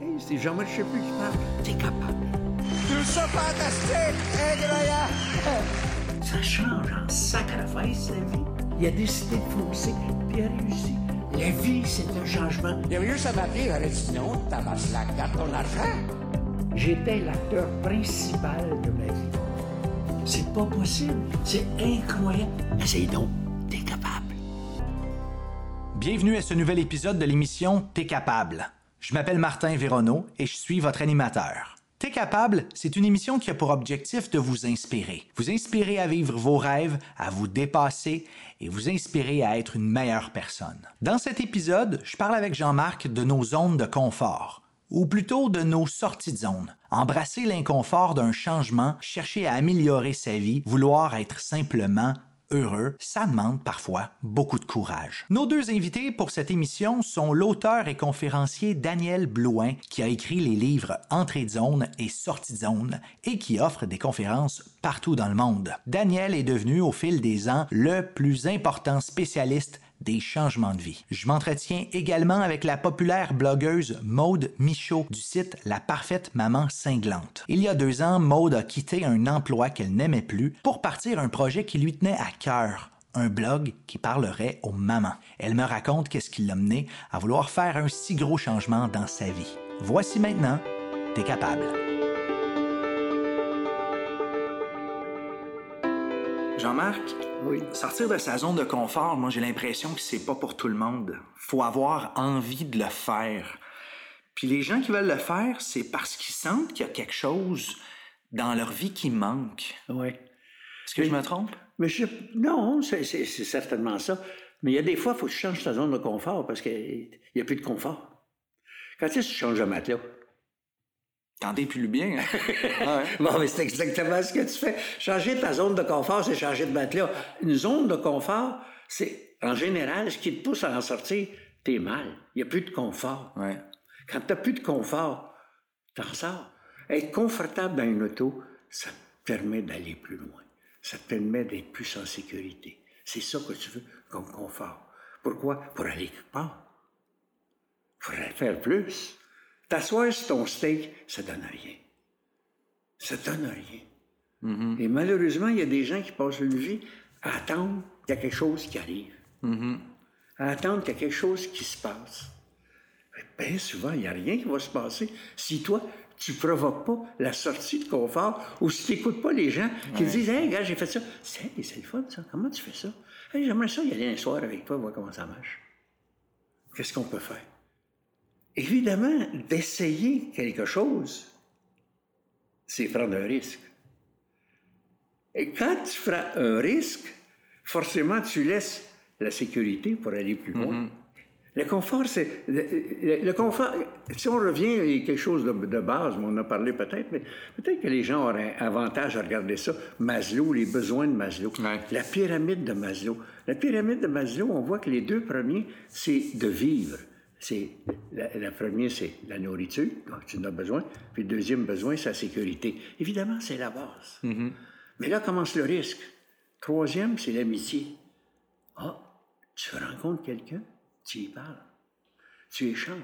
Hey, c'est Jean-Marc Chaput qui parle. T'es capable. Tout ça fantastique, incroyable. Ça change en sacrifice, la vie. Il a décidé de foncer, puis il a réussi. La vie, c'est un changement. Il y a mieux ça m'appeler, il aurait dit non, tabasse la carte ton argent. J'étais l'acteur principal de ma vie. C'est pas possible. C'est incroyable. Essaye donc. T'es capable. Bienvenue à ce nouvel épisode de l'émission T'es capable. Je m'appelle Martin Véronneau et je suis votre animateur. T'es capable, c'est une émission qui a pour objectif de vous inspirer. Vous inspirer à vivre vos rêves, à vous dépasser et vous inspirer à être une meilleure personne. Dans cet épisode, je parle avec Jean-Marc de nos zones de confort ou plutôt de nos sorties de zone. Embrasser l'inconfort d'un changement, chercher à améliorer sa vie, vouloir être simplement heureux, ça demande parfois beaucoup de courage. Nos deux invités pour cette émission sont l'auteur et conférencier Daniel Blouin, qui a écrit les livres Entrée de zone et Sortie de zone et qui offre des conférences partout dans le monde. Daniel est devenu au fil des ans le plus important spécialiste des changements de vie. Je m'entretiens également avec la populaire blogueuse Maude Michaud du site La Parfaite Maman Cinglante. Il y a deux ans, Maude a quitté un emploi qu'elle n'aimait plus pour partir un projet qui lui tenait à cœur un blog qui parlerait aux mamans. Elle me raconte qu'est-ce qui l'a mené à vouloir faire un si gros changement dans sa vie. Voici maintenant, t'es capable. Jean-Marc, Oui. sortir de sa zone de confort, moi j'ai l'impression que c'est pas pour tout le monde. Faut avoir envie de le faire. Puis les gens qui veulent le faire, c'est parce qu'ils sentent qu'il y a quelque chose dans leur vie qui manque. Oui. Est-ce que je me trompe? Mais je, non, c'est certainement ça. Mais il y a des fois, il faut que tu changes ta zone de confort parce qu'il n'y a plus de confort. Quand est-ce que tu changes de matelas? T'en plus bien. hein? Ah ouais. Bon, mais c'est exactement ce que tu fais. Changer ta zone de confort, c'est changer de matelas. Une zone de confort, c'est, en général, ce qui te pousse à en sortir, t'es mal. Il n'y a plus de confort. Ouais. Quand tu n'as plus de confort, t'en sors. Être confortable dans une auto, ça te permet d'aller plus loin. Ça te permet d'être plus en sécurité. C'est ça que tu veux comme confort. Pourquoi? Pour aller quelque part. Pour faire plus. T'asseoir sur ton steak, ça donne rien. Ça donne rien. Et malheureusement, il y a des gens qui passent une vie à attendre qu'il y a quelque chose qui arrive. À attendre qu'il y a quelque chose qui se passe. Bien souvent, il n'y a rien qui va se passer si toi, tu ne provoques pas la sortie de confort ou si tu n'écoutes pas les gens qui te disent Hey, gars, j'ai fait ça. C'est c'est le fun, ça. Comment tu fais ça? Hey, j'aimerais ça y aller un soir avec toi, voir comment ça marche. Qu'est-ce qu'on peut faire? Évidemment, d'essayer quelque chose, c'est prendre un risque. Et quand tu prends un risque, forcément, tu laisses la sécurité pour aller plus loin. Le confort, c'est. Le, le- le confort, si on revient à quelque chose de, de base, on en a parlé peut-être, mais peut-être que les gens auraient avantage à regarder ça. Maslow, les besoins de Maslow. Ouais. La pyramide de Maslow. La pyramide de Maslow, on voit que les deux premiers, c'est de vivre. C'est, la, la première, c'est la nourriture, tu en as besoin. Puis le deuxième besoin, c'est la sécurité. Évidemment, c'est la base. Mais là commence le risque. Troisième, c'est l'amitié. Ah, tu rencontres quelqu'un, tu y parles, tu échanges,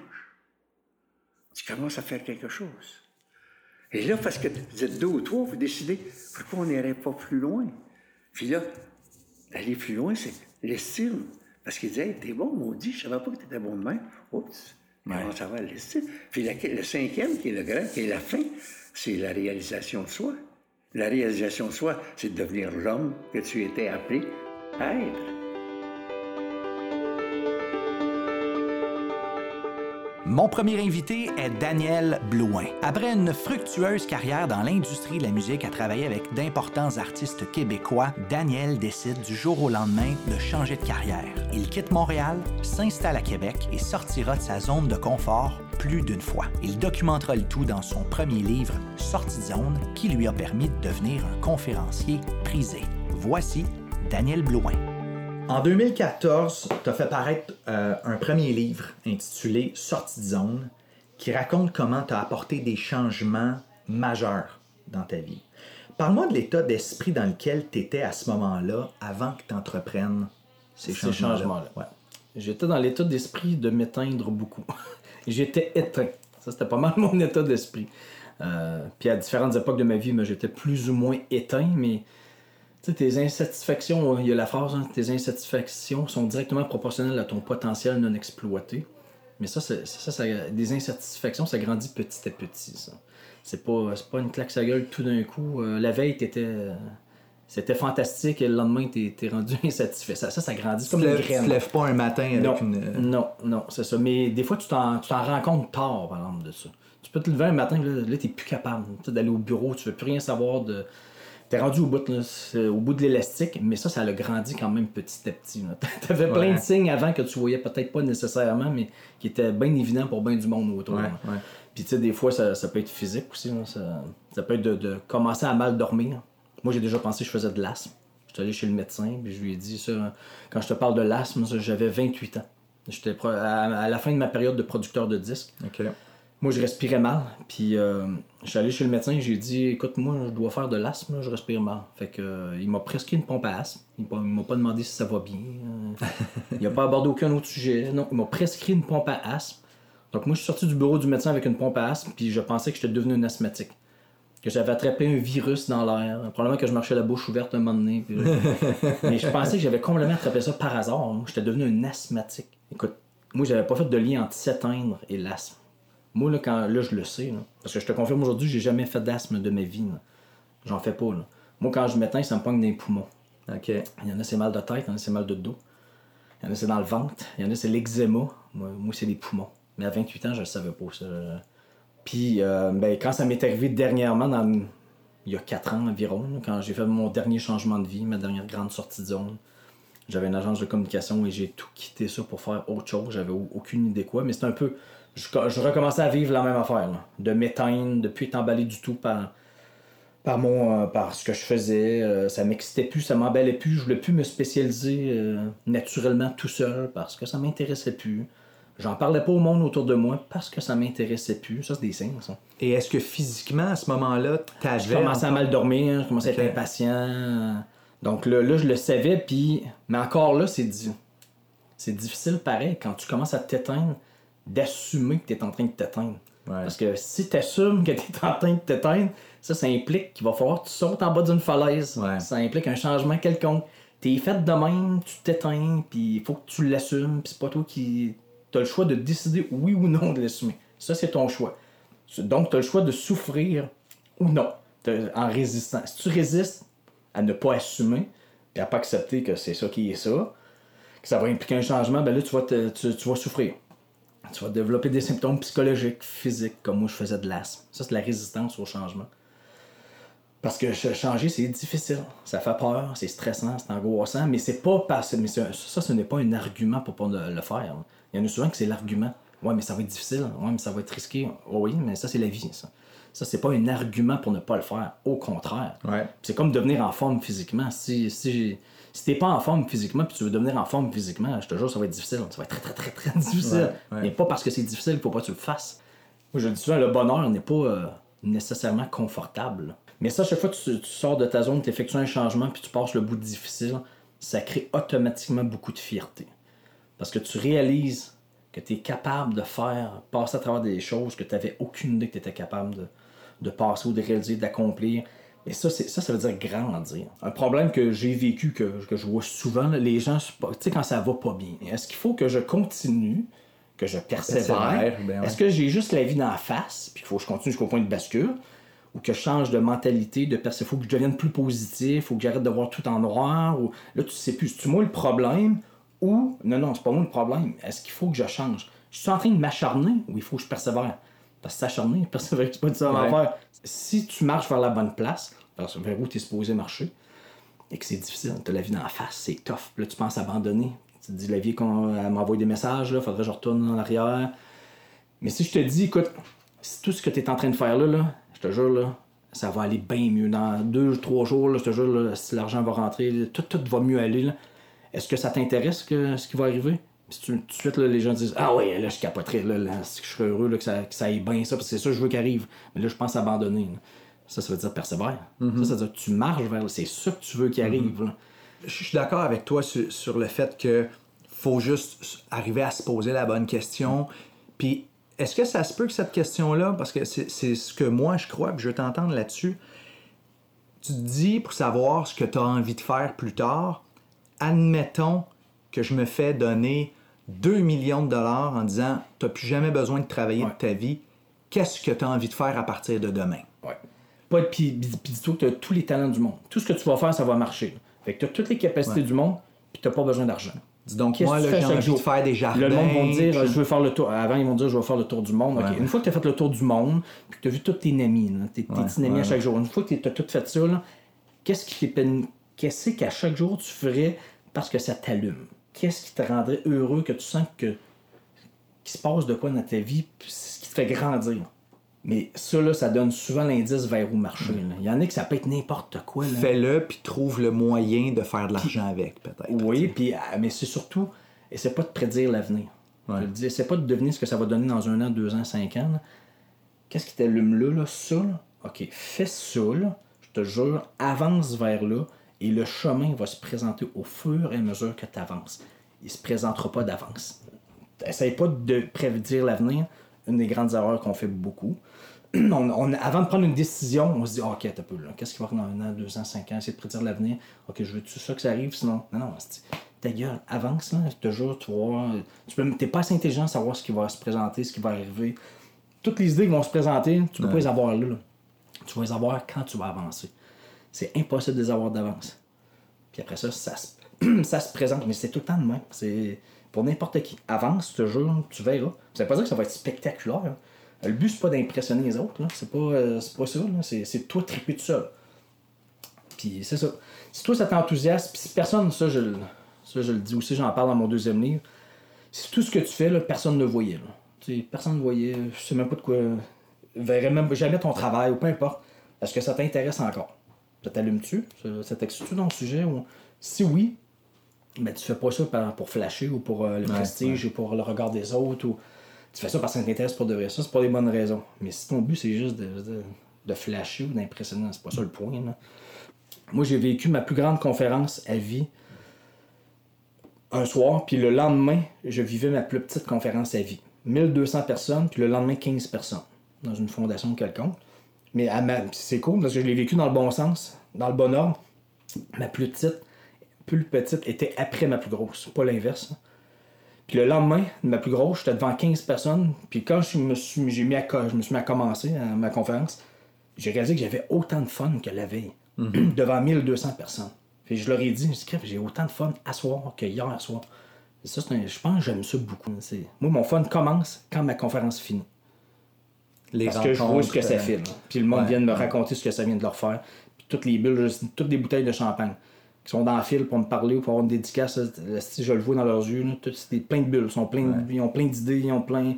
tu commences à faire quelque chose. Et là, parce que vous êtes deux ou trois, vous décidez pourquoi on n'irait pas plus loin. Puis là, d'aller plus loin, c'est l'estime. Parce qu'il disait, hey, t'es bon, maudit, je savais pas que t'étais bon de même. Oups, comment ça va l'estime? Puis la- le cinquième, qui est le grand, qui est la fin, c'est la réalisation de soi. La réalisation de soi, c'est de devenir l'homme que tu étais appelé à être. Mon premier invité est Daniel Blouin. Après une fructueuse carrière dans l'industrie de la musique à travailler avec d'importants artistes québécois, Daniel décide du jour au lendemain de changer de carrière. Il quitte Montréal, s'installe à Québec et sortira de sa zone de confort plus d'une fois. Il documentera le tout dans son premier livre, Sortie de zone, qui lui a permis de devenir un conférencier prisé. Voici Daniel Blouin. En 2014, tu as fait paraître euh, un premier livre intitulé Sortie de zone qui raconte comment tu as apporté des changements majeurs dans ta vie. Parle-moi de l'état d'esprit dans lequel tu étais à ce moment-là avant que tu entreprennes ces changements-là. Ouais. J'étais dans l'état d'esprit de m'éteindre beaucoup. J'étais éteint. Ça, c'était pas mal mon état d'esprit. Euh, puis à différentes époques de ma vie, moi, j'étais plus ou moins éteint, mais sais, tes insatisfactions, il y a la phrase, hein, tes insatisfactions sont directement proportionnelles à ton potentiel non exploité. Mais ça, ça, ça, des insatisfactions, ça grandit petit à petit, ça. C'est pas, c'est pas une claque sa gueule tout d'un coup. Euh, la veille, t'étais. euh, C'était fantastique et le lendemain, t'es, t'es rendu insatisfait. Ça, ça, ça grandit Tu comme une lèves, tu graine. te lèves pas un matin avec Non, une. euh, non, non, c'est ça. Mais des fois, tu t'en, tu t'en rends compte tard, par exemple, de ça. Tu peux te lever un matin, là, là t'es plus capable d'aller au bureau, tu veux plus rien savoir de. T'es rendu au bout, là, au bout de l'élastique, mais ça, ça a grandi quand même petit à petit. T'avais plein Ouais. de signes avant que tu voyais peut-être pas nécessairement, mais qui étaient bien évidents pour bien du monde autour. Ouais, là. ouais. Puis tu sais, des fois, ça, ça peut être physique aussi. là. Ça, ça peut être de, de commencer à mal dormir. Moi, j'ai déjà pensé que je faisais de l'asthme. Je suis allé chez le médecin, puis je lui ai dit ça. Quand je te parle de l'asthme, j'avais 28 ans. J'étais à, à la fin de ma période de producteur de disques. Moi, je respirais mal. Puis euh, je suis allé chez le médecin et j'ai dit Écoute, moi, je dois faire de l'asthme, je respire mal. Fait que, euh, il m'a prescrit une pompe à asthme. Il m'a- pas demandé si ça va bien. Euh, il a pas abordé aucun autre sujet. Non, il m'a prescrit une pompe à asthme. Donc, moi, je suis sorti du bureau du médecin avec une pompe à asthme, puis je pensais que j'étais devenu un asthmatique. Que j'avais attrapé un virus dans l'air. Probablement que je marchais la bouche ouverte un moment donné. puis- Mais je pensais que j'avais complètement attrapé ça par hasard. Moi, j'étais devenu un asthmatique. Écoute, moi, j'avais pas fait de lien entre s'éteindre et l'asthme. Moi, là, quand, là, je le sais. là. parce que je te confirme aujourd'hui, j'ai jamais fait d'asthme de ma vie. J'en fais pas. Là. Moi, quand je m'éteins, ça me pogne dans les poumons. Ok. Il y en a, c'est mal de tête, il y en a, c'est mal de dos. Il y en a, c'est dans le ventre. Il y en a, c'est l'eczéma. Moi, moi, c'est les poumons. Mais à 28 ans, je le savais pas, ça. Puis, euh, ben, quand ça m'est arrivé dernièrement, dans, il y a 4 ans environ, là, quand j'ai fait mon dernier changement de vie, ma dernière grande sortie de zone, j'avais une agence de communication et j'ai tout quitté ça pour faire autre chose. J'avais au- aucune idée quoi, mais c'était un peu. Je, je recommençais à vivre la même affaire, là. de m'éteindre, de plus être emballé du tout par, par, mon, euh, par ce que je faisais. Euh, ça m'excitait plus, ça m'emballait plus. Je voulais plus me spécialiser euh, naturellement tout seul parce que ça m'intéressait plus. J'en parlais pas au monde autour de moi parce que ça m'intéressait plus. Ça, c'est des signes, ça. Et est-ce que physiquement, à ce moment-là, Je t'avais. commençais à mal dormir, je commençais à être impatient. Donc là, là, je le savais, puis. Mais encore là, c'est di- c'est difficile pareil quand tu commences à t'éteindre, d'assumer que tu es en train de t'éteindre. Ouais. Parce que si tu assumes que tu es en train de t'éteindre, ça, ça implique qu'il va falloir que tu sautes en bas d'une falaise. Ouais. Ça implique un changement quelconque. T'es fait de même, tu t'éteins, puis il faut que tu l'assumes, puis c'est pas toi qui. T'as le choix de décider oui ou non de l'assumer. Ça, c'est ton choix. Donc, tu as le choix de souffrir ou non en résistant. Si tu résistes à ne pas assumer et à pas accepter que c'est ça qui est ça, que ça va impliquer un changement, ben là, tu vas, te- tu, tu vas souffrir. Tu vas développer des symptômes psychologiques, physiques, comme moi je faisais de l'asthme. Ça, c'est la résistance au changement. Parce que ch- changer, c'est difficile. Ça fait peur, c'est stressant, c'est angoissant, mais c'est pas parce mais ça, ce n'est pas un argument pour pas le le faire. Il y en a souvent que c'est l'argument. Ouais, mais ça va être difficile. Ouais, mais ça va être risqué. Oh oui, mais ça, c'est la vie, ça. Ça, c'est pas un argument pour ne pas le faire. Au contraire. Ouais. C'est comme devenir en forme physiquement. Si, si, si t'es pas en forme physiquement puis tu veux devenir en forme physiquement, je te jure, ça va être difficile. Ça va être très, très, très, très difficile. Ouais, ouais. Mais pas parce que c'est difficile qu'il faut pas que tu le fasses. Moi, je dis souvent, le bonheur n'est pas euh, nécessairement confortable. Mais ça, chaque fois que tu, tu sors de ta zone, tu effectues un changement puis tu passes le bout difficile, ça crée automatiquement beaucoup de fierté. Parce que tu réalises que tu es capable de faire, passer à travers des choses que tu n'avais aucune idée que tu étais capable de, de passer ou de réaliser, d'accomplir. Et ça, ça, ça veut dire grandir. Un problème que j'ai vécu, que, que je vois souvent, là, les gens, tu sais, quand ça va pas bien, est-ce qu'il faut que je continue, que je persévère? Ben ouais. Est-ce que j'ai juste la vie dans la face, puis qu'il faut que je continue jusqu'au point de bascule? Ou que je change de mentalité, de faut que je devienne plus positif, il faut que j'arrête de voir tout en noir, ou là, tu sais plus, c'est-tu moi le problème, ou non, non, c'est pas moi le problème, est-ce qu'il faut que je change? Je suis en train de m'acharner, ou il faut que je persévère? Parce que s'acharner, persévérer, c'est pas du tout la même Ouais. affaire. Si tu marches vers la bonne place, vers vers où tu es supposé marcher, et que c'est difficile, t'as la vie dans la face, c'est tough. Là, tu penses abandonner. Tu te dis, la vie, qu'on m'envoie des messages, là, faudrait que je retourne en arrière. Mais si je te dis, écoute, si tout ce que tu es en train de faire là, là, je te jure, là, ça va aller bien mieux. Dans deux, trois jours, là, je te jure, là, si l'argent va rentrer, tout, tout va mieux aller. Est-ce que ça t'intéresse que, ce qui va arriver? Puis tout de suite, là, les gens disent Ah ouais, là, je capoterais, là, là, je serais heureux là, que, ça, que ça aille bien, ça, parce que c'est ça que je veux qu'il arrive. Mais là, je pense abandonner. là. Ça, ça veut dire persévère. Ça, ça veut dire que tu marches vers. C'est ça que tu veux qu'il arrive. là. Je suis d'accord avec toi sur, sur le fait que faut juste arriver à se poser la bonne question. Puis est-ce que ça se peut que cette question-là, parce que c'est c'est ce que moi je crois, que je veux t'entendre là-dessus, tu te dis pour savoir ce que tu as envie de faire plus tard, admettons que je me fais donner 2 millions de dollars en disant tu n'as plus jamais besoin de travailler Ouais. de ta vie, qu'est-ce que tu as envie de faire à partir de demain? Ouais. Pas, puis, puis puis dis-toi que tu as tous les talents du monde. Tout ce que tu vas faire, ça va marcher. Fait que tu as toutes les capacités du monde, puis tu n'as pas besoin d'argent. Dis donc, Qu'est-ce moi, j'ai chaque envie jour? de faire des jardins. Le monde va dire, puis- je veux faire le tour. Avant, ils vont dire, je vais faire le tour du monde. Une fois que tu as fait le tour du monde, puis que tu as vu tous tes amis, là, tes, petits amis ouais, à chaque jour, une fois que tu as tout fait ça, qu'est-ce qui t'est Qu'est-ce qu'à chaque jour tu ferais parce que ça t'allume? Qu'est-ce qui te rendrait heureux, que tu sens que qu'il se passe de quoi dans ta vie, ce qui te fait grandir? Mais ça, là, ça donne souvent l'indice vers où marcher. là. Il y en a que ça peut être n'importe quoi. Fais-le, puis trouve le moyen de faire de l'argent avec, peut-être. Oui, puis, ah, mais c'est surtout, essaie pas de prédire l'avenir. Ouais. Je pas de deviner ce que ça va donner dans un an, deux ans, cinq ans. Qu'est-ce qui t'allume là, là, ça, là? OK, fais ça, là, je te jure, avance vers là, et le chemin va se présenter au fur et à mesure que tu avances. Il se présentera pas d'avance. Essaye pas de prédire l'avenir, une des grandes erreurs qu'on fait beaucoup. On, on- avant de prendre une décision, on se dit, OK, t'as peu là. Qu'est-ce qui va arriver dans un an, deux ans, cinq ans, essayer de prédire l'avenir. OK, je veux-tu ça que ça arrive, sinon? Non, non, c'est- ta gueule, avance, là, je te jure, tu voir. Tu peux, t'es pas assez intelligent à savoir ce qui va se présenter, ce qui va arriver. Toutes les idées qui vont se présenter, tu peux pas les avoir là, là. Tu vas les avoir quand tu vas avancer. C'est impossible de les avoir d'avance. Puis après ça, ça se, présente, mais c'est tout le temps de même. C'est pour n'importe qui. Avance, je te jure, tu verras. Ça veut pas dire que ça va être spectaculaire. Le but, c'est pas d'impressionner les autres. C'est pas, euh, pas ça. C'est, toi triper tout seul. Puis c'est ça. Si toi, ça t'enthousiasme, puis si personne, ça je, ça, je le dis aussi, j'en parle dans mon deuxième livre. Si tout ce que tu fais, là, personne ne voyait. Tu personne ne voyait, je sais même pas de quoi. verrait même jamais ton travail ou peu importe. Est-ce que ça t'intéresse encore? Ça t'allume-tu? Ça, t'excite-tu dans le sujet? Ou... Si oui, ben, tu fais pas ça pour flasher ou pour euh, le prestige ou pour le regard des autres. Ou... Tu fais ça parce que ça t'intéresse pour de vrai. Ça, c'est pour des bonnes raisons. Mais si ton but, c'est juste de, de, de flasher ou d'impressionner, c'est pas ça le point. là. Moi, j'ai vécu ma plus grande conférence à vie un soir, puis le lendemain, je vivais ma plus petite conférence à vie. 1200 personnes, puis le lendemain, 15 personnes, dans une fondation quelconque. Mais à ma- c'est cool parce que je l'ai vécu dans le bon sens, dans le bon ordre. Ma plus petite, plus petite était après ma plus grosse, pas l'inverse. Puis le lendemain, ma plus grosse, j'étais devant 15 personnes. Puis quand je me suis, j'ai mis à, je me suis mis à commencer à ma conférence, j'ai réalisé que j'avais autant de fun que la veille, devant 1200 personnes. Puis je leur ai dit, j'ai autant de fun à soir que hier soir. Et ça, c'est un- je pense que j'aime ça beaucoup. C'est- Moi, mon fun commence quand ma conférence finit. Les Parce que je vois ce que ça fait. là. Puis le monde ouais, vient de me ouais. raconter ce que ça vient de leur faire. Puis toutes les bulles, toutes les bouteilles de champagne qui sont dans le fil pour me parler ou pour avoir une dédicace. Si je le vois dans leurs yeux, c'est plein de bulles. Ils, sont plein de- ils ont plein d'idées, ils ont plein.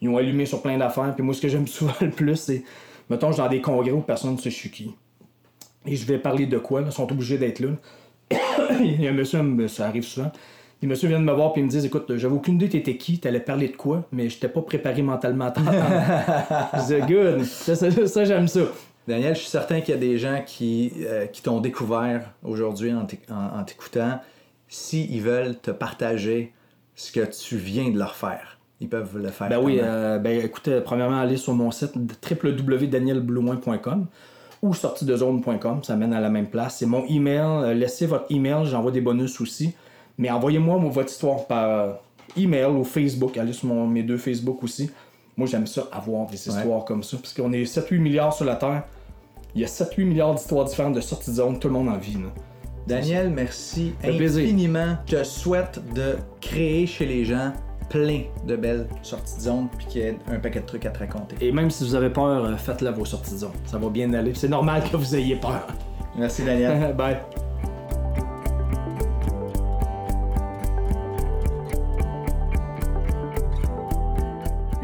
Ils ont allumé sur plein d'affaires. Puis moi, ce que j'aime souvent le plus, c'est. Mettons, je suis dans des congrès où personne ne sait je suis qui. Et je vais parler de quoi, là, ils sont obligés d'être là. Il y a un monsieur, ça arrive souvent. Le monsieur vient de me voir et il me dit Écoute, j'avais aucune idée t'étais qui, t'allais parler de quoi, mais j'étais pas préparé mentalement à t'entendre. je Good, ça, ça- ça, j'aime ça. Daniel, je suis certain qu'il y a des gens qui, euh, qui t'ont découvert aujourd'hui en t'éc- en- en t'écoutant. S'ils veulent te partager ce que tu viens de leur faire, ils peuvent le faire. Ben oui, euh, ben écoute, euh, premièrement, allez sur mon site www.danielblouin.com ou sortidezone.com, ça mène à la même place. C'est mon email, laissez votre email, j'envoie des bonus aussi. Mais envoyez-moi moi, votre histoire par euh, email ou Facebook, allez sur mon- mes deux Facebook aussi. Moi, j'aime ça, avoir des histoires comme ça, parce qu'on est 7-8 milliards sur la Terre. Il y a 7-8 milliards d'histoires différentes de sorties de zone, tout le monde en vit. là. Daniel, merci infiniment. Je te souhaite de créer chez les gens plein de belles sorties de zone puis qu'il y ait un paquet de trucs à te raconter. Et même si vous avez peur, euh, faites-le vos sorties de zone. Ça va bien aller. C'est normal que vous ayez peur. Merci Daniel. Bye.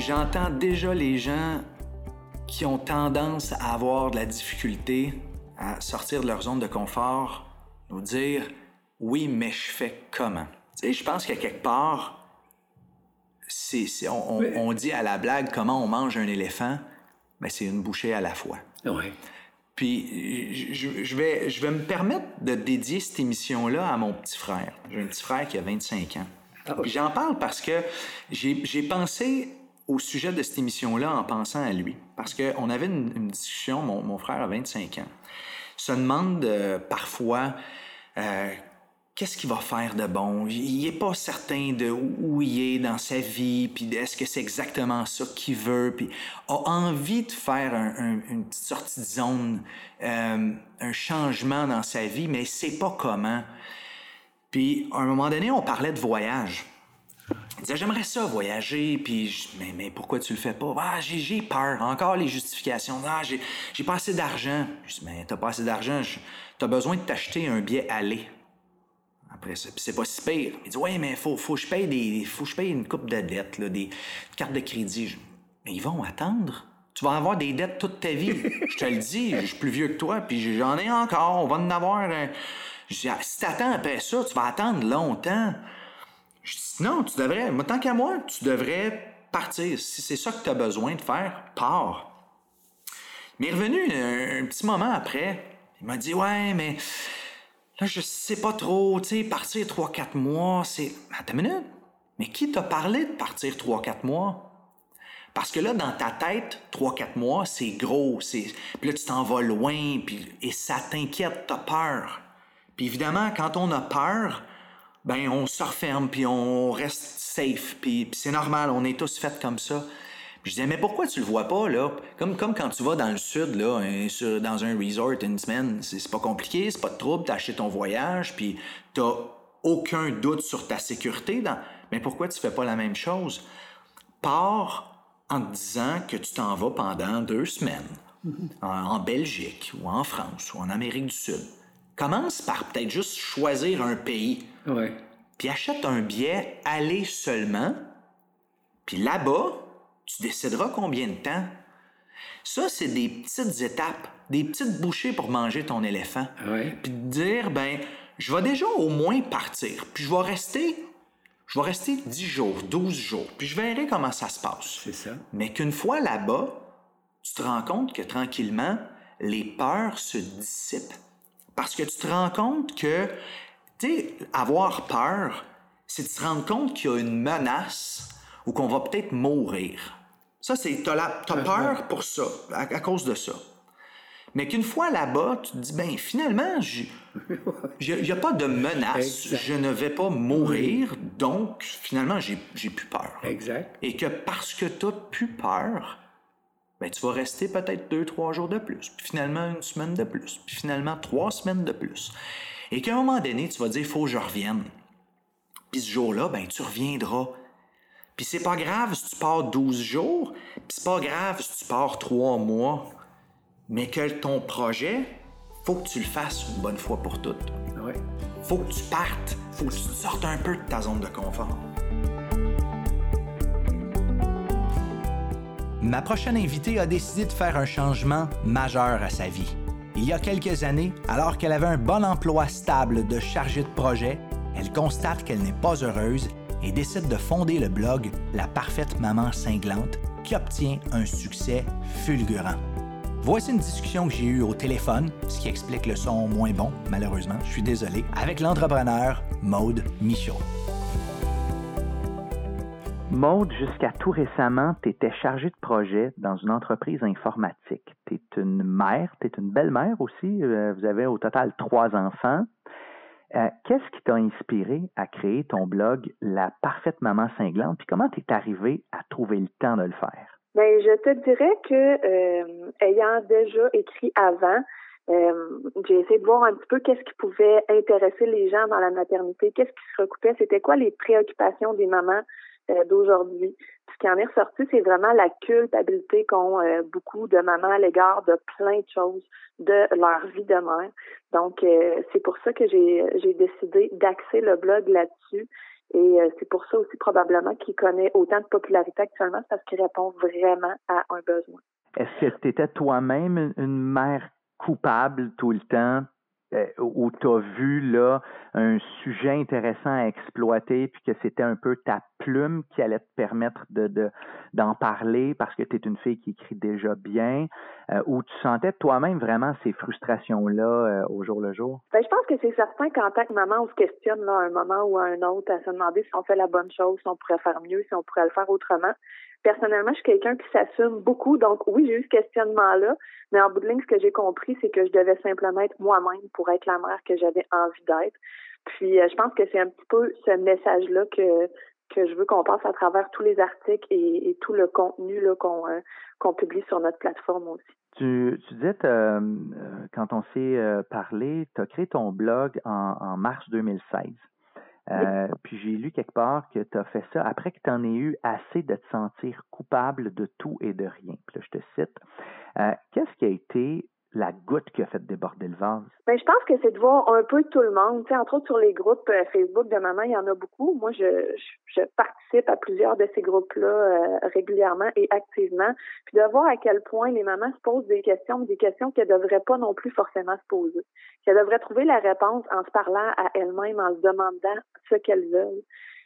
J'entends déjà les gens qui ont tendance à avoir de la difficulté à sortir de leur zone de confort nous dire oui, mais je fais comment? Tu sais, je pense qu'à quelque part, c'est, c'est- on, dit à la blague comment on mange un éléphant, mais c'est une bouchée à la fois. Oui. Puis je, je- je vais, je vais me permettre de dédier cette émission-là à mon petit frère. J'ai un petit frère qui a 25 ans. Puis j'en parle parce que j'ai j'ai pensé au sujet de cette émission-là en pensant à lui. Parce qu'on avait une, discussion, mon, frère a 25 ans, se demande euh, parfois euh, qu'est-ce qu'il va faire de bon? Il n'est pas certain de où il est dans sa vie, puis est-ce que c'est exactement ça qu'il veut, puis a envie de faire un, une petite sortie de zone, euh, un changement dans sa vie, mais il sait pas comment. Puis à un moment donné, on parlait de voyage. Il disait j'aimerais ça voyager, puis je, mais, mais pourquoi tu le fais pas? Ah j'ai peur, encore les justifications. Ah j'ai j'ai pas assez d'argent. Je dis mais t'as pas assez d'argent, t'as besoin de t'acheter un billet aller. Après ça, c'est pas si pire. Il dit ouais mais faut faut que je paye des faut que je paye une coupe de dettes là, des cartes de crédit. Mais ils vont attendre. Tu vas avoir des dettes toute ta vie. je te le dis, je suis plus vieux que toi, puis j'en ai encore. On va en avoir. Un... Je dis, si t'attends après ça, tu vas attendre longtemps. Je dis, non, tu devrais, moi, tant qu'à moi, tu devrais partir. Si c'est ça que tu as besoin de faire, pars. M'est revenu un, petit moment après. Il m'a dit, ouais, mais là, je sais pas trop, tu sais, partir 3-4 mois, c'est. Attends une minute. Mais qui t'a parlé de partir 3-4 mois? Parce que là, dans ta tête, 3-4 mois, c'est gros. Puis là, tu t'en vas loin, et ça t'inquiète, t'as peur. Puis évidemment, quand on a peur, ben on se referme, puis on reste safe, puis, c'est normal, on est tous faits comme ça. Puis je disais, mais pourquoi tu le vois pas, là? Comme, comme quand tu vas dans le sud, là, sur, dans un resort une semaine, c'est pas compliqué, c'est pas de trouble, t'as acheté ton voyage, puis t'as aucun doute sur ta sécurité. Dans... Mais pourquoi tu fais pas la même chose? Pars en te disant que tu t'en vas pendant deux semaines en, en Belgique, ou en France, ou en Amérique du Sud commence par peut-être juste choisir un pays. Ouais. Puis achète un billet aller seulement. Puis là-bas, tu décideras combien de temps. Ça, c'est des petites étapes, des petites bouchées pour manger ton éléphant. Ouais. Puis dire, ben, je vais déjà au moins partir. Puis je vais rester, je vais rester 10 jours, 12 jours. Puis je verrai comment ça se passe. C'est ça. Mais qu'une fois là-bas, tu te rends compte que tranquillement, les peurs se dissipent. Parce que tu te rends compte que, tu sais, avoir peur, c'est de se rendre compte qu'il y a une menace ou qu'on va peut-être mourir. Ça, c'est, t'as, la, t'as peur pour ça, à, à, cause de ça. Mais qu'une fois là-bas, tu te dis, ben finalement, il n'y a pas de menace, exact. je ne vais pas mourir, oui. donc finalement, j'ai, j'ai plus peur. Exact. Et que parce que tu n'as plus peur, ben, tu vas rester peut-être deux, trois jours de plus, puis finalement une semaine de plus, puis finalement trois semaines de plus. Et qu'à un moment donné, tu vas dire, il faut que je revienne. Puis ce jour-là, ben, tu reviendras. Puis c'est pas grave si tu pars 12 jours, puis c'est pas grave si tu pars trois mois, mais que ton projet, faut que tu le fasses une bonne fois pour toutes. Oui. Faut que tu partes, faut que tu sortes un peu de ta zone de confort. Ma prochaine invitée a décidé de faire un changement majeur à sa vie. Il y a quelques années, alors qu'elle avait un bon emploi stable de chargée de projet, elle constate qu'elle n'est pas heureuse et décide de fonder le blog La Parfaite Maman Cinglante qui obtient un succès fulgurant. Voici une discussion que j'ai eue au téléphone, ce qui explique le son moins bon, malheureusement, je suis désolé, avec l'entrepreneur Maude Michaud. Maude, jusqu'à tout récemment, tu étais chargée de projet dans une entreprise informatique. Tu es une mère, tu es une belle-mère aussi. Vous avez au total trois enfants. Euh, Qu'est-ce qui t'a inspiré à créer ton blog La Parfaite Maman Cinglante? Puis comment tu es arrivée à trouver le temps de le faire? Bien, je te dirais que, euh, ayant déjà écrit avant, euh, j'ai essayé de voir un petit peu qu'est-ce qui pouvait intéresser les gens dans la maternité, qu'est-ce qui se recoupait, c'était quoi les préoccupations des mamans euh, d'aujourd'hui. Ce qui en est ressorti, c'est vraiment la culpabilité qu'ont euh, beaucoup de mamans à l'égard de plein de choses de leur vie de mère. Donc, euh, c'est pour ça que j'ai décidé d'axer le blog là-dessus. Et c'est pour ça aussi probablement qu'il connaît autant de popularité actuellement, parce qu'il répond vraiment à un besoin. Est-ce que tu étais toi-même une mère coupable tout le temps? euh, où tu as vu là un sujet intéressant à exploiter, puis que c'était un peu ta plume qui allait te permettre de, de d'en parler parce que tu es une fille qui écrit déjà bien, euh, où tu sentais toi-même vraiment ces frustrations-là euh, au jour le jour? Ben, je pense que c'est certain qu'en tant que maman, on se questionne là, à un moment ou à un autre à se demander si on fait la bonne chose, si on pourrait faire mieux, si on pourrait le faire autrement. Personnellement, je suis quelqu'un qui s'assume beaucoup. Donc, oui, j'ai eu ce questionnement-là, mais en bout de ligne, ce que j'ai compris, c'est que je devais simplement être moi-même pour être la mère que j'avais envie d'être. Puis, euh, je pense que c'est un petit peu ce message-là que que je veux qu'on passe à travers tous les articles et, tout le contenu euh, qu'on publie sur notre plateforme aussi. Tu, tu disais, euh, quand on s'est parlé, tu as créé ton blog en mars 2016. Euh, puis j'ai lu quelque part que tu as fait ça après que tu en aies eu assez de te sentir coupable de tout et de rien. Puis là, je te cite. Euh, qu'est-ce qui a été la goutte qui a fait déborder le vase? Ben, je pense que c'est de voir un peu tout le monde. Tu sais, entre autres, sur les groupes euh, Facebook de maman, il y en a beaucoup. Moi, je, je, participe à plusieurs de ces groupes-là euh, régulièrement et activement. Puis de voir à quel point les mamans se posent des questions, des questions qu'elles ne devraient pas non plus forcément se poser. Qu'elles devraient trouver la réponse en se parlant à elles-mêmes, en se demandant ce qu'elles veulent.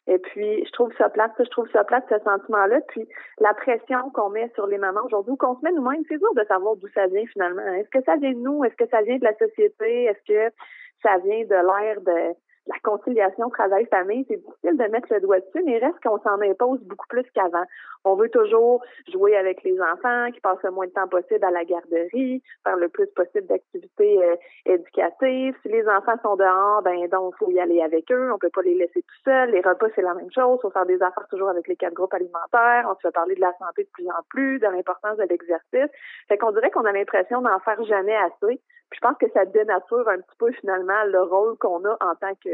Et puis, je trouve ça plate, je trouve ça plate, ce sentiment-là. Puis, la pression qu'on met sur les mamans aujourd'hui, qu'on se met nous-mêmes, c'est dur de savoir d'où ça vient finalement. Est-ce que ça vient de nous? Est-ce que ça vient de la société? Est-ce que ça vient de l'ère de la conciliation travail-famille, c'est difficile de mettre le doigt dessus, mais reste qu'on s'en impose beaucoup plus qu'avant. On veut toujours jouer avec les enfants, qui passent le moins de temps possible à la garderie, faire le plus possible d'activités euh, éducatives. Si les enfants sont dehors, ben donc faut y aller avec eux. On peut pas les laisser tout seuls. Les repas c'est la même chose. Faut faire des affaires toujours avec les quatre groupes alimentaires. On se fait parler de la santé de plus en plus, de l'importance de l'exercice. Fait qu'on dirait qu'on a l'impression d'en faire jamais assez je pense que ça dénature un petit peu finalement le rôle qu'on a en tant que,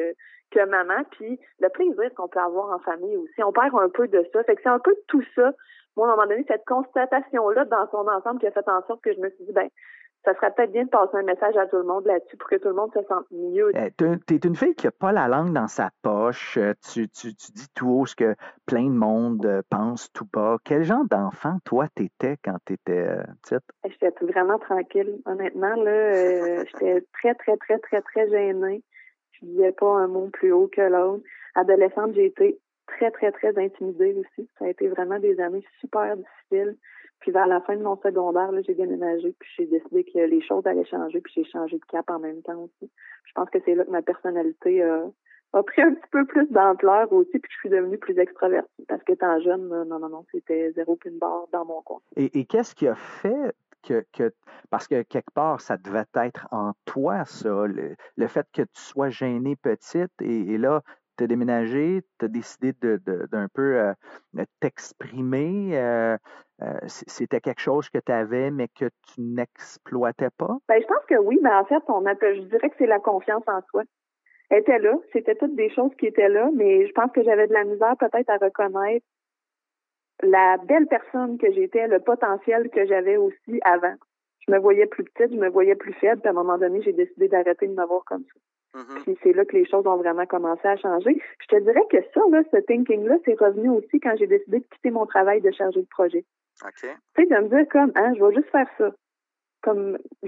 que maman, puis le plaisir qu'on peut avoir en famille aussi. On perd un peu de ça. Fait que c'est un peu tout ça. Moi, à un moment donné, cette constatation-là dans son ensemble qui a fait en sorte que je me suis dit, ben, ça serait peut-être bien de passer un message à tout le monde là-dessus pour que tout le monde se sente mieux. Eh, tu es une fille qui n'a pas la langue dans sa poche. Euh, tu, tu, tu, dis tout haut ce que plein de monde euh, pense tout bas. Quel genre d'enfant, toi, t'étais quand tu étais euh, petite? J'étais vraiment tranquille. Honnêtement, là, j'étais très, très, très, très, très gênée. Je disais pas un mot plus haut que l'autre. Adolescente, j'ai été très, très, très intimidée aussi. Ça a été vraiment des années super difficiles. Puis vers la fin de mon secondaire, j'ai déménagé, puis j'ai décidé que les choses allaient changer, puis j'ai changé de cap en même temps aussi. Je pense que c'est là que ma personnalité a pris un petit peu plus d'ampleur aussi, puis je suis devenue plus extravertie. Parce que tant jeune, non, non, non, c'était zéro pin barre dans mon coin. Et, qu'est-ce qui a fait que, parce que quelque part, ça devait être en toi, ça, le, fait que tu sois gênée petite, et, là, tu as déménagé, tu as décidé d'un peu euh, t'exprimer. Euh, euh, c'était quelque chose que tu avais, mais que tu n'exploitais pas? Ben, je pense que oui, mais en fait, on je dirais que c'est la confiance en soi. Elle était là, c'était toutes des choses qui étaient là, mais je pense que j'avais de la misère peut-être à reconnaître la belle personne que j'étais, le potentiel que j'avais aussi avant. Je me voyais plus petite, je me voyais plus faible, puis à un moment donné, j'ai décidé d'arrêter de me voir comme ça. Mm-hmm. Puis c'est là que les choses ont vraiment commencé à changer. Je te dirais que ça, là, ce thinking-là, c'est revenu aussi quand j'ai décidé de quitter mon travail de chargé de projet. Tu sais, de me dire comme, hein, je vais juste faire ça.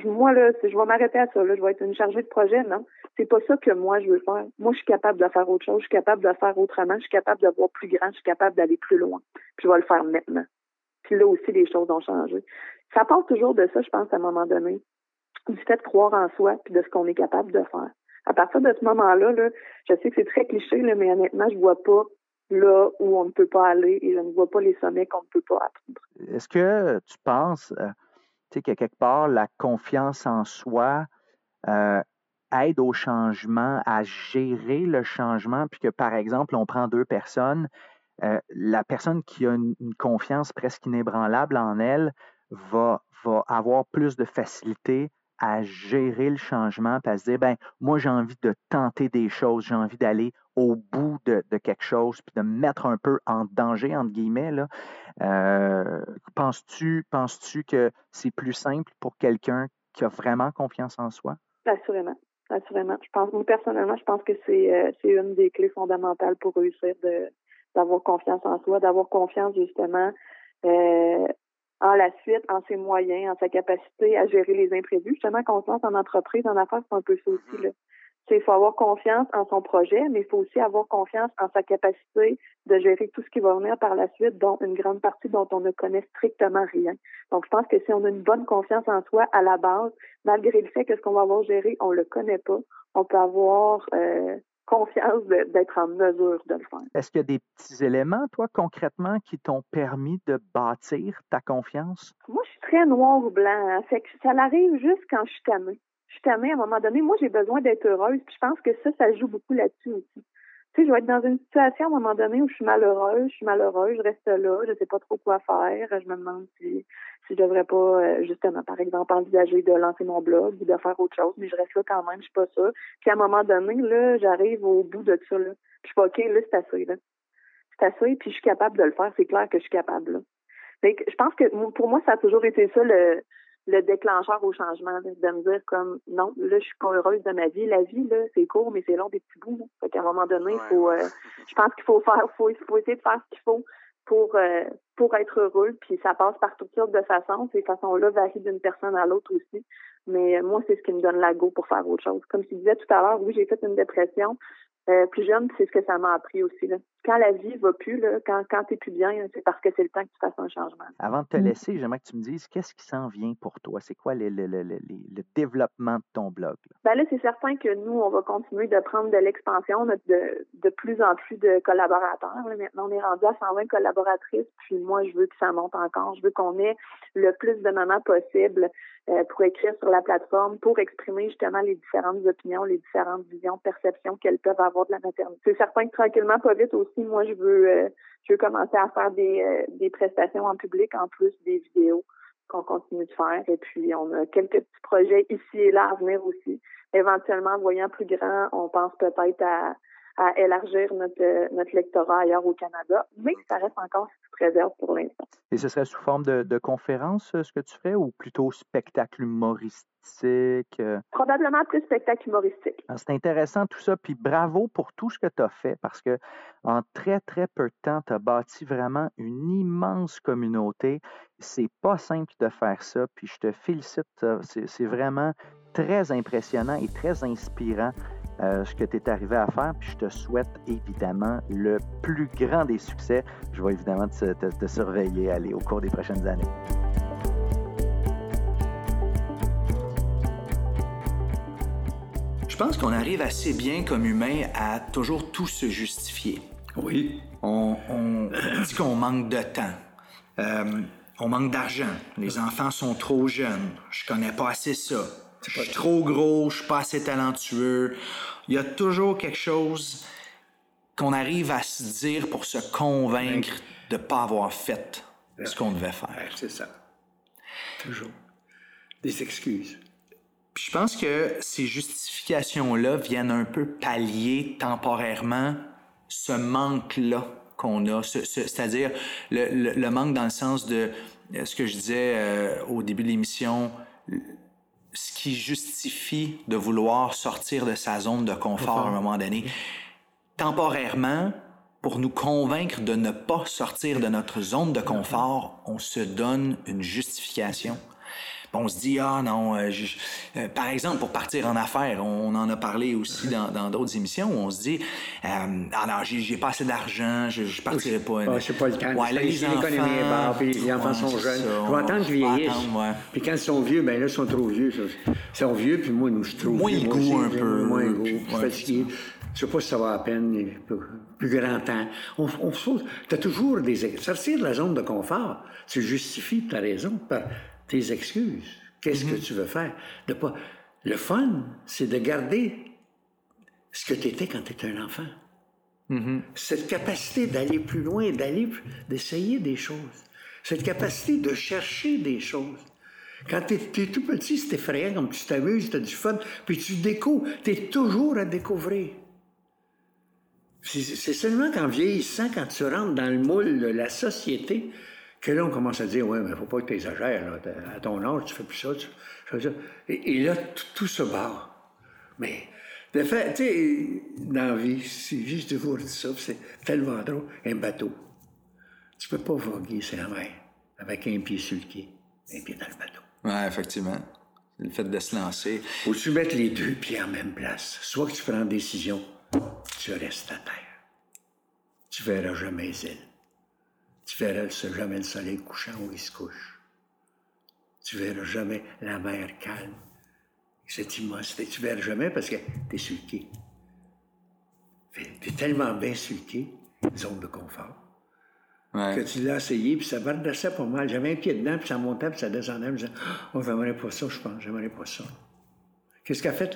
Moi, là, je vais m'arrêter à ça, là, je vais être une chargée de projet, non? C'est pas ça que moi, je veux faire. Moi, je suis capable de faire autre chose, je suis capable de faire autrement, je suis capable de voir plus grand, je suis capable d'aller plus loin. Puis je vais le faire maintenant. Puis là aussi, les choses ont changé. Ça part toujours de ça, je pense, à un moment donné. Du fait de croire en soi, puis de ce qu'on est capable de faire à partir de ce moment-là, là, je sais que c'est très cliché, mais honnêtement, je vois pas là où on ne peut pas aller et je ne vois pas les sommets qu'on ne peut pas atteindre. Est-ce que tu penses euh, que quelque part, la confiance en soi euh, aide au changement, à gérer le changement, puis que par exemple, on prend deux personnes, euh, la personne qui a une, confiance presque inébranlable en elle va, avoir plus de facilité à gérer le changement, et à se dire, ben, moi, j'ai envie de tenter des choses, j'ai envie d'aller au bout de, quelque chose, puis de me mettre un peu en danger, entre guillemets. Là. Euh, penses-tu, penses-tu que c'est plus simple pour quelqu'un qui a vraiment confiance en soi? Assurément. Assurément. Je pense, moi, personnellement, je pense que c'est, euh, une des clés fondamentales pour réussir d'avoir confiance en soi, d'avoir confiance justement euh, en la suite, en ses moyens, en sa capacité à gérer les imprévus. Justement, lance en entreprise, en affaires, c'est un peu ça aussi. Là. Il faut avoir confiance en son projet, mais il faut aussi avoir confiance en sa capacité de gérer tout ce qui va venir par la suite, dont une grande partie dont on ne connaît strictement rien. Donc, je pense que si on a une bonne confiance en soi à la base, malgré le fait que ce qu'on va avoir géré, on le connaît pas, on peut avoir euh, confiance d'être en mesure de le faire. Est-ce qu'il y a des petits éléments, toi, concrètement, qui t'ont permis de bâtir ta confiance? Moi, je suis très noir ou blanc. Hein. Fait que ça arrive juste quand je suis tannée. Je suis à un moment donné. Moi, j'ai besoin d'être heureuse. Puis je pense que ça, ça joue beaucoup là-dessus aussi. Tu sais, je vais être dans une situation à un moment donné où je suis malheureuse, je suis malheureuse, je reste là, je sais pas trop quoi faire. Je me demande si, si je devrais pas, euh, justement, par exemple, envisager de lancer mon blog ou de faire autre chose, mais je reste là quand même, je suis pas ça. Puis à un moment donné, là, j'arrive au bout de ça, là. Puis je suis pas OK, là, c'est assez, là. C'est assez, puis je suis capable de le faire, c'est clair que je suis capable, là. Fait je pense que pour moi, ça a toujours été ça le, le déclencheur au changement, de me dire comme non, là, je suis pas heureuse de ma vie. La vie, là, c'est court, mais c'est long des petits bouts. Fait qu'à un moment donné, faut euh, je pense qu'il faut faire, faut, faut essayer de faire ce qu'il faut pour euh, pour être heureux. Puis ça passe par toutes sortes de façons. Ces façons-là varient d'une personne à l'autre aussi. Mais euh, moi, c'est ce qui me donne la go pour faire autre chose. Comme tu disais tout à l'heure, oui, j'ai fait une dépression. Euh, plus jeune, c'est ce que ça m'a appris aussi. Là. Quand la vie va plus, là, quand, quand tu n'es plus bien, c'est parce que c'est le temps que tu fasses un changement. Avant de te mm. laisser, j'aimerais que tu me dises qu'est-ce qui s'en vient pour toi? C'est quoi le, le, le, le, développement de ton blog? Là, ben là c'est certain que nous, on va continuer de prendre de l'expansion. On a de, de plus en plus de collaborateurs. Maintenant, on est rendu à 120 collaboratrices. Puis moi, je veux que ça monte encore. Je veux qu'on ait le plus de moments possible euh, pour écrire sur la plateforme, pour exprimer justement les différentes opinions, les différentes visions, perceptions qu'elles peuvent avoir de la maternité. C'est certain que tranquillement, pas vite aussi, moi, je veux, euh, je veux commencer à faire des, euh, des prestations en public en plus des vidéos qu'on continue de faire. Et puis, on a quelques petits projets ici et là à venir aussi. Éventuellement, voyant plus grand, on pense peut-être à élargir notre, notre lectorat ailleurs au Canada, mais ça reste encore réserve pour l'instant. Et ce serait sous forme de, de conférence, euh, ce que tu ferais, ou plutôt spectacle humoristique? Euh? Probablement plus spectacle humoristique. Ah, c'est intéressant tout ça, puis bravo pour tout ce que tu as fait, parce que en très, très peu de temps, tu as bâti vraiment une immense communauté. C'est pas simple de faire ça, puis je te félicite. C'est vraiment très impressionnant et très inspirant. Euh, ce que tu es arrivé à faire. Puis je te souhaite évidemment le plus grand des succès. Je vais évidemment te, surveiller aller au cours des prochaines années. Je pense qu'on arrive assez bien comme humain à toujours tout se justifier. Oui. On, dit qu'on manque de temps. Euh, on manque d'argent. Les enfants sont trop jeunes. Je connais pas assez ça. Je suis trop gros, je suis pas assez talentueux il y a toujours quelque chose qu'on arrive à se dire pour se convaincre de ne pas avoir fait ce qu'on devait faire. C'est ça. Toujours. Des excuses. Puis je pense que ces justifications-là viennent un peu pallier temporairement ce manque-là qu'on a, c'est-à-dire le, manque dans le sens de ce que je disais euh, au début de l'émission, ce qui justifie de vouloir sortir de sa zone de confort à un moment donné. Temporairement, pour nous convaincre de ne pas sortir de notre zone de confort, on se donne une justification on se dit, ah non, euh, euh, par exemple, pour partir en affaires, on en a parlé aussi dans d'autres émissions, on se dit, euh, ah non, j'ai pas assez d'argent, je, je partirai pas. Ah, c'est pas le temps. Ouais, là, les enfants, puis les enfants sont jeunes. On va attendre qu'ils vieillissent. Puis quand ils sont vieux, ben là, ils sont trop vieux. Ils sont vieux, puis moi, nous, je trouve. Moins le goût un peu. Moins le goût. Je suis fatigué. Je sais pas si ça va à peine, plus grand temps. On, on tu as toujours des... Sortir de la zone de confort, tu justifies ta raison par tes excuses. Qu'est-ce que mhm. tu veux faire? De pas... Le fun, c'est de garder ce que tu étais quand tu étais un enfant. Mhm. Cette capacité d'aller plus loin, d'aller, d'essayer des choses. Cette capacité de chercher des choses. Quand tu es, tout petit, c'est effrayant, comme tu t'amuses, tu as du fun, puis tu découvres. Tu es toujours à découvrir. C'est seulement qu'en vieillissant, quand tu rentres dans le moule de la société, que là, on commence à dire, ouais, mais faut pas que tu exagères, À ton âge, tu fais plus ça, tu fais ça. Et, là, tout, se barre. Mais, de fait, tu sais, dans la vie, c'est juste de vous dire ça, c'est tellement drôle. Un bateau. Tu peux pas voguer sur la mer avec un pied sur le quai, un pied dans le bateau. Ouais, effectivement. Le fait de se lancer. Faut tu mettre les deux pieds en même place. Soit que tu prends une décision, tu restes à terre. Tu verras jamais les îles. Tu verras jamais le soleil couchant où il se couche. Tu verras jamais la mer calme, cette immensité. Tu verras jamais parce que tu es sur le quai. T'es tellement bien sulqué, zone de confort, Ouais. que tu l'as essayé, puis ça redescendait pas mal. J'avais un pied dedans, puis ça montait, puis ça descendait. Je me disais, oh, j'aimerais pas ça, je pense, j'aimerais pas ça. Qu'est-ce qu'a fait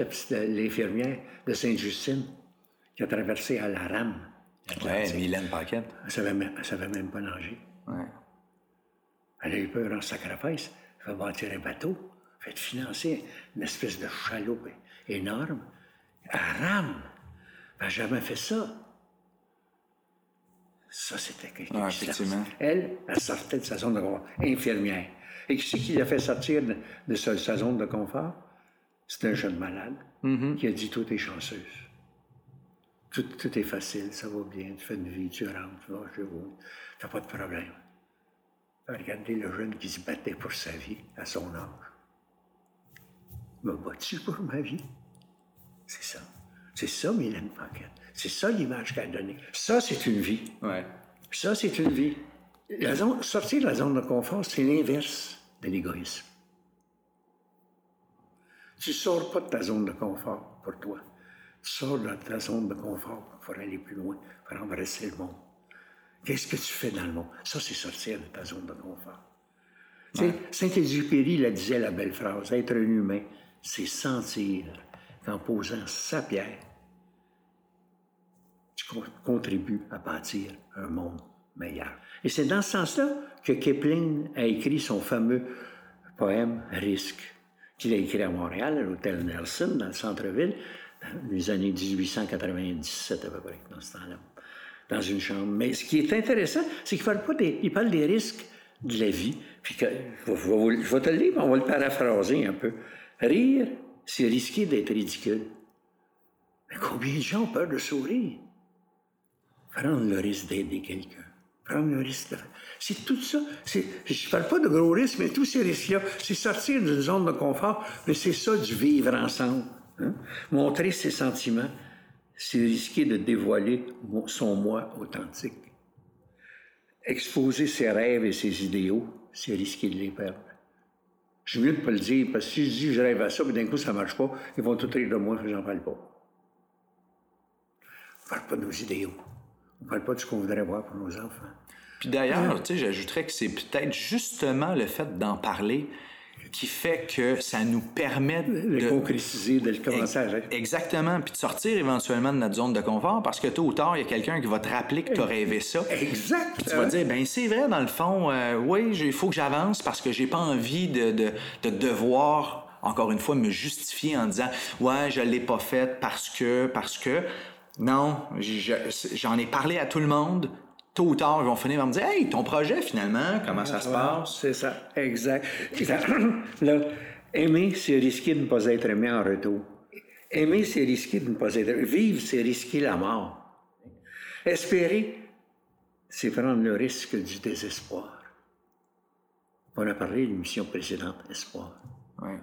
l'infirmière de Sainte-Justine, qui a traversé à la rame? Ouais, l'Atlantique? Mylène Paquette. Elle savait, même, elle savait même pas nager. Ouais. Elle a eu peur en sacrifice. Elle fait bâtir un bateau. Fait financer une espèce de chaloupe énorme. Elle rame. Elle n'a jamais fait ça. Ça, c'était quelqu'un Ouais, qui se effectivement. lance. Elle, elle sortait de sa zone de confort. Infirmière. Et qui c'est qui l'a fait sortir de, de sa, sa zone de confort? C'est un jeune malade Mm-hmm. qui a dit Tout est chanceuse. Tout, tout est facile, ça va bien, tu fais une vie, tu rentres, tu vas chez vous, tu n'as pas de problème. Regardez le jeune qui se battait pour sa vie à son âge. Me bats-tu pour ma vie? C'est ça. C'est ça, Mylène Paquette. C'est ça l'image qu'elle a donnée. Ça, c'est une vie. Ouais. Ça, c'est une vie. La zone- sortir de la zone de confort, c'est l'inverse de l'égoïsme. Tu ne sors pas de ta zone de confort pour toi. Sors de ta zone de confort pour aller plus loin, pour embrasser le monde. Qu'est-ce que tu fais dans le monde? Ça, c'est sortir de ta zone de confort. Tu sais, Saint-Exupéry la disait, la belle phrase, être un humain, c'est sentir qu'en posant sa pierre, tu con- contribues à bâtir un monde meilleur. Et c'est dans ce sens-là que Kipling a écrit son fameux poème Risque, qu'il a écrit à Montréal, à l'hôtel Nelson, dans le centre-ville, les années 1897 à peu près, dans ce temps-là, dans une chambre. Mais ce qui est intéressant, c'est qu'il parle des, parle des risques de la vie. Puis que, je, vais, te le lire, on va le paraphraser un peu. Rire, c'est risquer d'être ridicule. Mais combien de gens ont peur de sourire? Prendre le risque d'aider quelqu'un. Prendre le risque de... C'est tout ça. Je ne parle pas de gros risques, mais tous ces risques-là, c'est sortir d'une zone de confort, mais c'est ça du vivre ensemble. Hein? Montrer ses sentiments, c'est risquer de dévoiler son moi authentique. Exposer ses rêves et ses idéaux, c'est risquer de les perdre. Je suis mieux de pas le dire, parce que si je dis je rêve à ça, puis d'un coup ça ne marche pas, ils vont tout rire de moi, que j'en parle pas. On ne parle pas de nos idéaux. On ne parle pas de ce qu'on voudrait voir pour nos enfants. Puis d'ailleurs, tu sais, j'ajouterais que c'est peut-être justement le fait d'en parler qui fait que ça nous permet De de... concrétiser, de le commencer à rêver. Exactement, puis de sortir éventuellement de notre zone de confort parce que tôt ou tard, il y a quelqu'un qui va te rappeler que tu as rêvé ça. Exact. Puis tu vas dire, ben c'est vrai, dans le fond, euh, oui, il faut que j'avance parce que j'ai pas envie de, de, de devoir, encore une fois, me justifier en disant, ouais, je l'ai pas fait parce que, parce que. Non, je- j'en ai parlé à tout le monde. Tôt ou tard, ils vont finir par me dire, hey, ton projet finalement, comment ça se passe? C'est ça, exact. Là, aimer, c'est risquer de ne pas être aimé en retour. Aimer, c'est risquer de ne pas être Vivre, c'est risquer la mort. Espérer, c'est prendre le risque du désespoir. On a parlé de l'émission précédente, espoir. Ouais.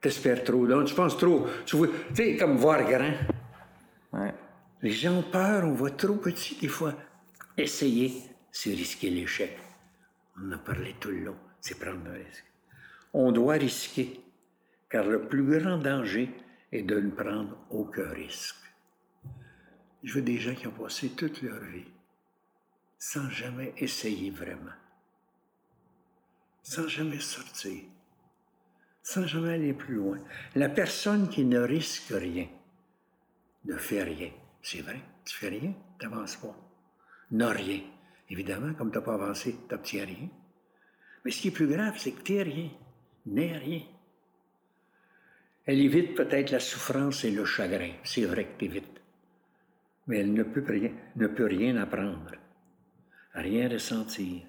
T'espères trop, donc tu penses trop. Tu vois, tu sais, comme voir grand. Ouais. Les gens ont peur, on voit trop petit des fois. Essayer, c'est risquer l'échec. On en a parlé tout le long, c'est prendre le risque. On doit risquer, car le plus grand danger est de ne prendre aucun risque. Je veux des gens qui ont passé toute leur vie sans jamais essayer vraiment, sans jamais sortir, sans jamais aller plus loin. La personne qui ne risque rien, ne fais rien. C'est vrai, tu fais rien, tu n'avances pas. N'a rien. Évidemment, comme tu n'as pas avancé, tu n'obtiens rien. Mais ce qui est plus grave, c'est que tu n'es rien, n'es rien. Elle évite peut-être la souffrance et le chagrin. C'est vrai que tu évites. Mais elle ne peut rien, ne peut rien apprendre, rien ressentir.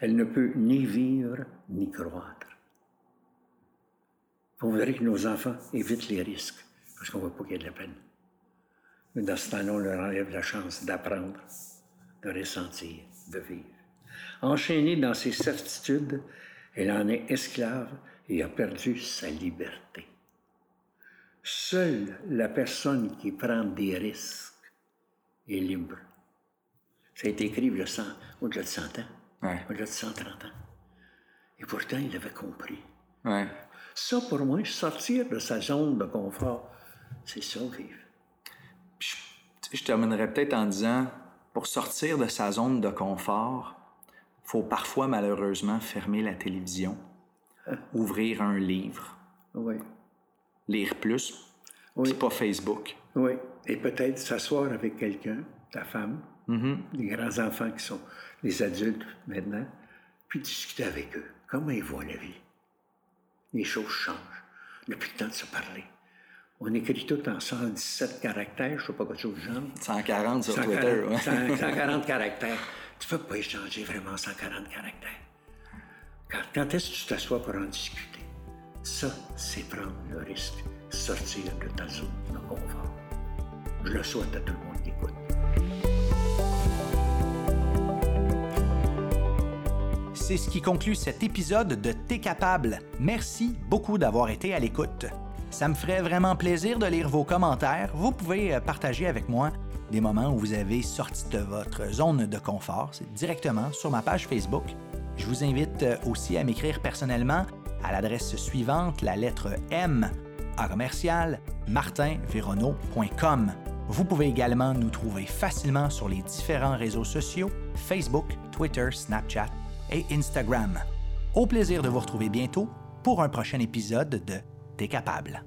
Elle ne peut ni vivre ni croître. On voudrait que nos enfants évitent les risques, parce qu'on ne veut pas qu'il y ait de la peine. Mais dans ce temps-là, on leur enlève la chance d'apprendre, de ressentir, de vivre. Enchaînée dans ses certitudes, elle en est esclave et a perdu sa liberté. Seule la personne qui prend des risques est libre. Ça a été écrit il y a 100 au-delà de 100 ans, Ouais. au-delà de 130 ans. Et pourtant, il avait compris. Ouais. Ça, pour moi, sortir de sa zone de confort, c'est ça, vivre. Puis, Tu Je terminerai peut-être en disant, pour sortir de sa zone de confort, faut parfois malheureusement fermer la télévision, ouvrir un livre, Oui. lire plus, Oui. pas Facebook. Oui. Et peut-être s'asseoir avec quelqu'un, ta femme, les grands-enfants qui sont des adultes maintenant, puis discuter avec eux. Comment ils voient la vie? Les choses changent. Depuis le temps de se parler. On écrit tout en 117 caractères, je sais pas quoi de chose genre. 140 sur 140, Twitter. ouais. 100 140 caractères. Tu ne peux pas échanger vraiment 140 caractères. Quand, quand est-ce que tu t'assois pour en discuter? Ça, c'est prendre le risque, sortir de ta zone de confort. Je le souhaite à tout le monde qui écoute. C'est ce qui conclut cet épisode de T'es capable. Merci beaucoup d'avoir été à l'écoute. Ça me ferait vraiment plaisir de lire vos commentaires. Vous pouvez euh, partager avec moi des moments où vous avez sorti de votre zone de confort. C'est directement sur ma page Facebook. Je vous invite euh, aussi à m'écrire personnellement à l'adresse suivante, la lettre M à commercial martinverono.com. Vous pouvez également nous trouver facilement sur les différents réseaux sociaux Facebook, Twitter, Snapchat et Instagram. Au plaisir de vous retrouver bientôt pour un prochain épisode de T'es capable.